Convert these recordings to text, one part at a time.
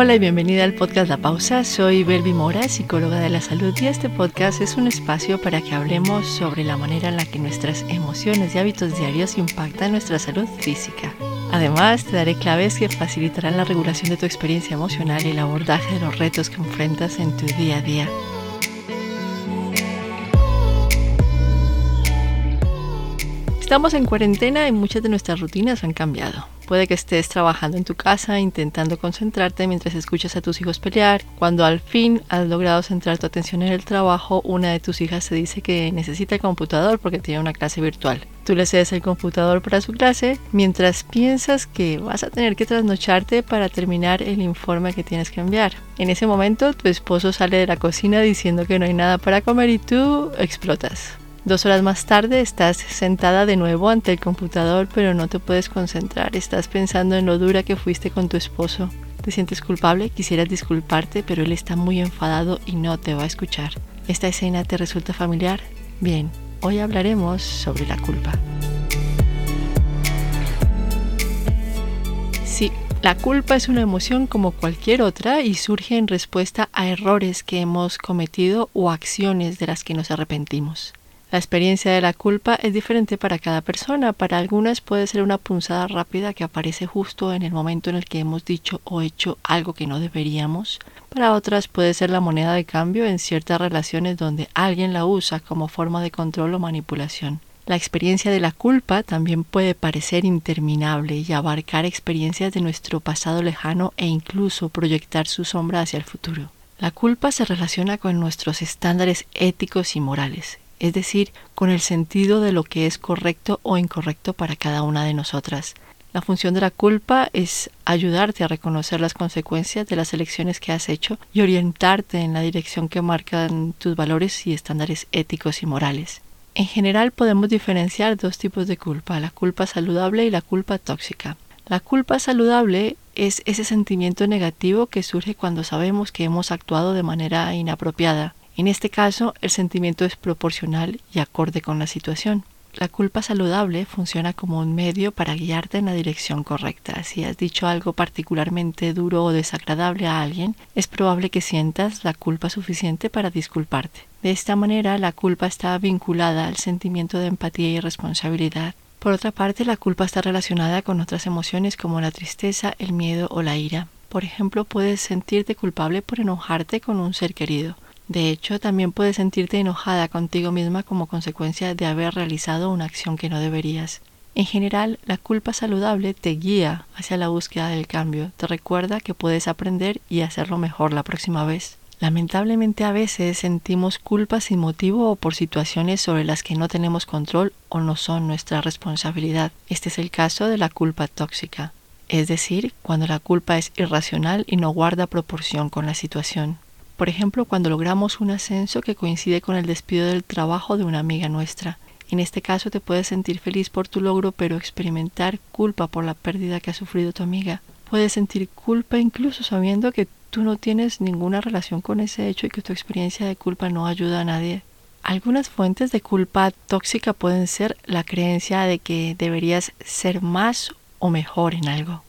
Hola y bienvenida al podcast La Pausa. Soy Belvi Mora, psicóloga de la salud y este podcast es un espacio para que hablemos sobre la manera en la que nuestras emociones y hábitos diarios impactan nuestra salud física. Además, te daré claves que facilitarán la regulación de tu experiencia emocional y el abordaje de los retos que enfrentas en tu día a día. Estamos en cuarentena y muchas de nuestras rutinas han cambiado. Puede que estés trabajando en tu casa intentando concentrarte mientras escuchas a tus hijos pelear. Cuando al fin has logrado centrar tu atención en el trabajo, una de tus hijas te dice que necesita el computador porque tiene una clase virtual. Tú le cedes el computador para su clase mientras piensas que vas a tener que trasnocharte para terminar el informe que tienes que enviar. En ese momento tu esposo sale de la cocina diciendo que no hay nada para comer y tú explotas. Dos horas más tarde estás sentada de nuevo ante el computador pero no te puedes concentrar. Estás pensando en lo dura que fuiste con tu esposo. Te sientes culpable, quisieras disculparte, pero él está muy enfadado y no te va a escuchar. ¿Esta escena te resulta familiar? Bien, hoy hablaremos sobre la culpa. Sí, la culpa es una emoción como cualquier otra y surge en respuesta a errores que hemos cometido o acciones de las que nos arrepentimos. La experiencia de la culpa es diferente para cada persona. Para algunas puede ser una punzada rápida que aparece justo en el momento en el que hemos dicho o hecho algo que no deberíamos. Para otras puede ser la moneda de cambio en ciertas relaciones donde alguien la usa como forma de control o manipulación. La experiencia de la culpa también puede parecer interminable y abarcar experiencias de nuestro pasado lejano e incluso proyectar su sombra hacia el futuro. La culpa se relaciona con nuestros estándares éticos y morales es decir, con el sentido de lo que es correcto o incorrecto para cada una de nosotras. La función de la culpa es ayudarte a reconocer las consecuencias de las elecciones que has hecho y orientarte en la dirección que marcan tus valores y estándares éticos y morales. En general podemos diferenciar dos tipos de culpa, la culpa saludable y la culpa tóxica. La culpa saludable es ese sentimiento negativo que surge cuando sabemos que hemos actuado de manera inapropiada, en este caso, el sentimiento es proporcional y acorde con la situación. La culpa saludable funciona como un medio para guiarte en la dirección correcta. Si has dicho algo particularmente duro o desagradable a alguien, es probable que sientas la culpa suficiente para disculparte. De esta manera, la culpa está vinculada al sentimiento de empatía y responsabilidad. Por otra parte, la culpa está relacionada con otras emociones como la tristeza, el miedo o la ira. Por ejemplo, puedes sentirte culpable por enojarte con un ser querido de hecho, también puedes sentirte enojada contigo misma como consecuencia de haber realizado una acción que no deberías. En general, la culpa saludable te guía hacia la búsqueda del cambio, te recuerda que puedes aprender y hacerlo mejor la próxima vez. Lamentablemente a veces sentimos culpa sin motivo o por situaciones sobre las que no tenemos control o no son nuestra responsabilidad. Este es el caso de la culpa tóxica, es decir, cuando la culpa es irracional y no guarda proporción con la situación. Por ejemplo, cuando logramos un ascenso que coincide con el despido del trabajo de una amiga nuestra. En este caso te puedes sentir feliz por tu logro, pero experimentar culpa por la pérdida que ha sufrido tu amiga. Puedes sentir culpa incluso sabiendo que tú no tienes ninguna relación con ese hecho y que tu experiencia de culpa no ayuda a nadie. Algunas fuentes de culpa tóxica pueden ser la creencia de que deberías ser más o mejor en algo.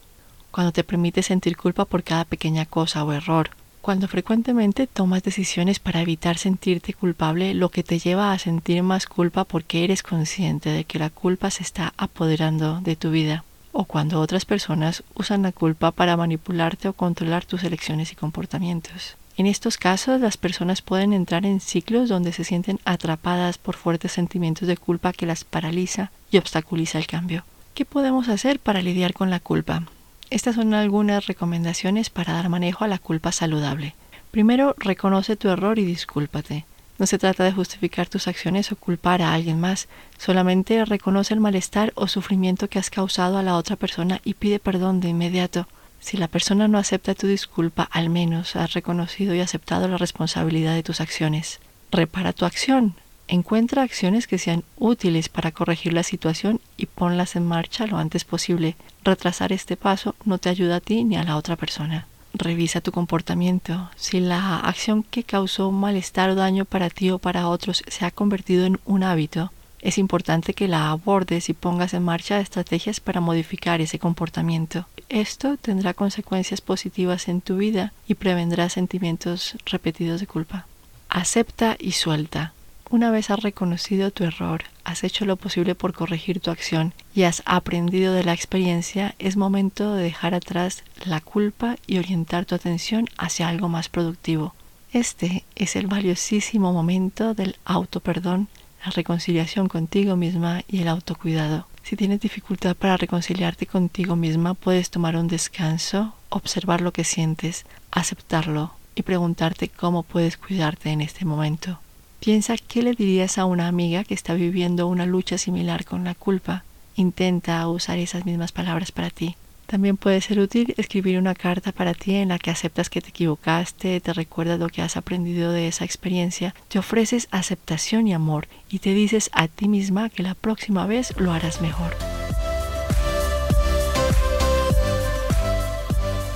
Cuando te permite sentir culpa por cada pequeña cosa o error, cuando frecuentemente tomas decisiones para evitar sentirte culpable, lo que te lleva a sentir más culpa porque eres consciente de que la culpa se está apoderando de tu vida, o cuando otras personas usan la culpa para manipularte o controlar tus elecciones y comportamientos. En estos casos, las personas pueden entrar en ciclos donde se sienten atrapadas por fuertes sentimientos de culpa que las paraliza y obstaculiza el cambio. ¿Qué podemos hacer para lidiar con la culpa? Estas son algunas recomendaciones para dar manejo a la culpa saludable. Primero, reconoce tu error y discúlpate. No se trata de justificar tus acciones o culpar a alguien más, solamente reconoce el malestar o sufrimiento que has causado a la otra persona y pide perdón de inmediato. Si la persona no acepta tu disculpa, al menos has reconocido y aceptado la responsabilidad de tus acciones. Repara tu acción. Encuentra acciones que sean útiles para corregir la situación y ponlas en marcha lo antes posible. Retrasar este paso no te ayuda a ti ni a la otra persona. Revisa tu comportamiento. Si la acción que causó malestar o daño para ti o para otros se ha convertido en un hábito, es importante que la abordes y pongas en marcha estrategias para modificar ese comportamiento. Esto tendrá consecuencias positivas en tu vida y prevendrá sentimientos repetidos de culpa. Acepta y suelta. Una vez has reconocido tu error, has hecho lo posible por corregir tu acción y has aprendido de la experiencia, es momento de dejar atrás la culpa y orientar tu atención hacia algo más productivo. Este es el valiosísimo momento del autoperdón, la reconciliación contigo misma y el autocuidado. Si tienes dificultad para reconciliarte contigo misma, puedes tomar un descanso, observar lo que sientes, aceptarlo y preguntarte cómo puedes cuidarte en este momento. Piensa qué le dirías a una amiga que está viviendo una lucha similar con la culpa. Intenta usar esas mismas palabras para ti. También puede ser útil escribir una carta para ti en la que aceptas que te equivocaste, te recuerdas lo que has aprendido de esa experiencia, te ofreces aceptación y amor y te dices a ti misma que la próxima vez lo harás mejor.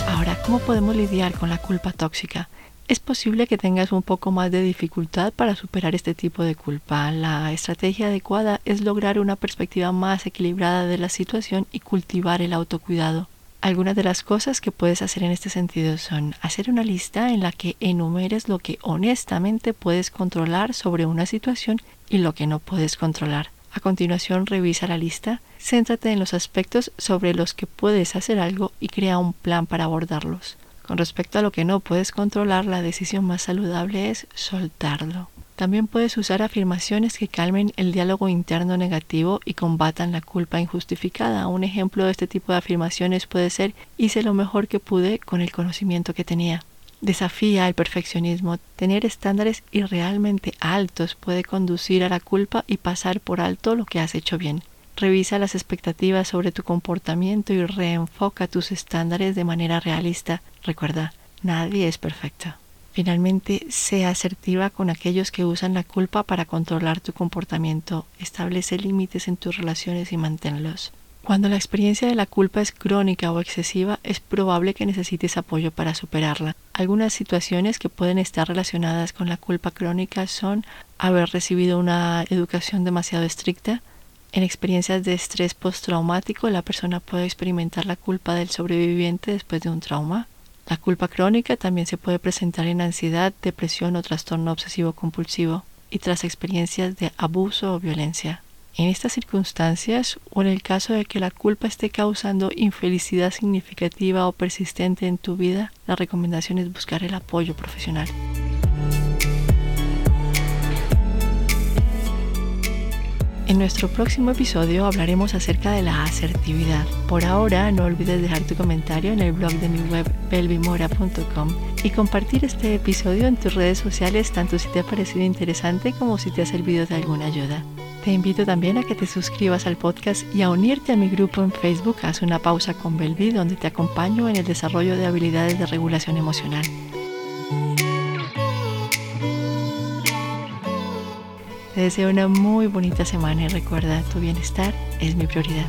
Ahora, ¿cómo podemos lidiar con la culpa tóxica? Es posible que tengas un poco más de dificultad para superar este tipo de culpa. La estrategia adecuada es lograr una perspectiva más equilibrada de la situación y cultivar el autocuidado. Algunas de las cosas que puedes hacer en este sentido son hacer una lista en la que enumeres lo que honestamente puedes controlar sobre una situación y lo que no puedes controlar. A continuación revisa la lista, céntrate en los aspectos sobre los que puedes hacer algo y crea un plan para abordarlos. Con respecto a lo que no puedes controlar, la decisión más saludable es soltarlo. También puedes usar afirmaciones que calmen el diálogo interno negativo y combatan la culpa injustificada. Un ejemplo de este tipo de afirmaciones puede ser hice lo mejor que pude con el conocimiento que tenía. Desafía el perfeccionismo. Tener estándares irrealmente altos puede conducir a la culpa y pasar por alto lo que has hecho bien. Revisa las expectativas sobre tu comportamiento y reenfoca tus estándares de manera realista. Recuerda, nadie es perfecto. Finalmente, sea asertiva con aquellos que usan la culpa para controlar tu comportamiento. Establece límites en tus relaciones y manténlos. Cuando la experiencia de la culpa es crónica o excesiva, es probable que necesites apoyo para superarla. Algunas situaciones que pueden estar relacionadas con la culpa crónica son haber recibido una educación demasiado estricta, en experiencias de estrés postraumático, la persona puede experimentar la culpa del sobreviviente después de un trauma. La culpa crónica también se puede presentar en ansiedad, depresión o trastorno obsesivo compulsivo y tras experiencias de abuso o violencia. En estas circunstancias, o en el caso de que la culpa esté causando infelicidad significativa o persistente en tu vida, la recomendación es buscar el apoyo profesional. En nuestro próximo episodio hablaremos acerca de la asertividad. Por ahora, no olvides dejar tu comentario en el blog de mi web belvimora.com y compartir este episodio en tus redes sociales tanto si te ha parecido interesante como si te ha servido de alguna ayuda. Te invito también a que te suscribas al podcast y a unirte a mi grupo en Facebook Haz una pausa con Belvi donde te acompaño en el desarrollo de habilidades de regulación emocional. Te deseo una muy bonita semana y recuerda, tu bienestar es mi prioridad.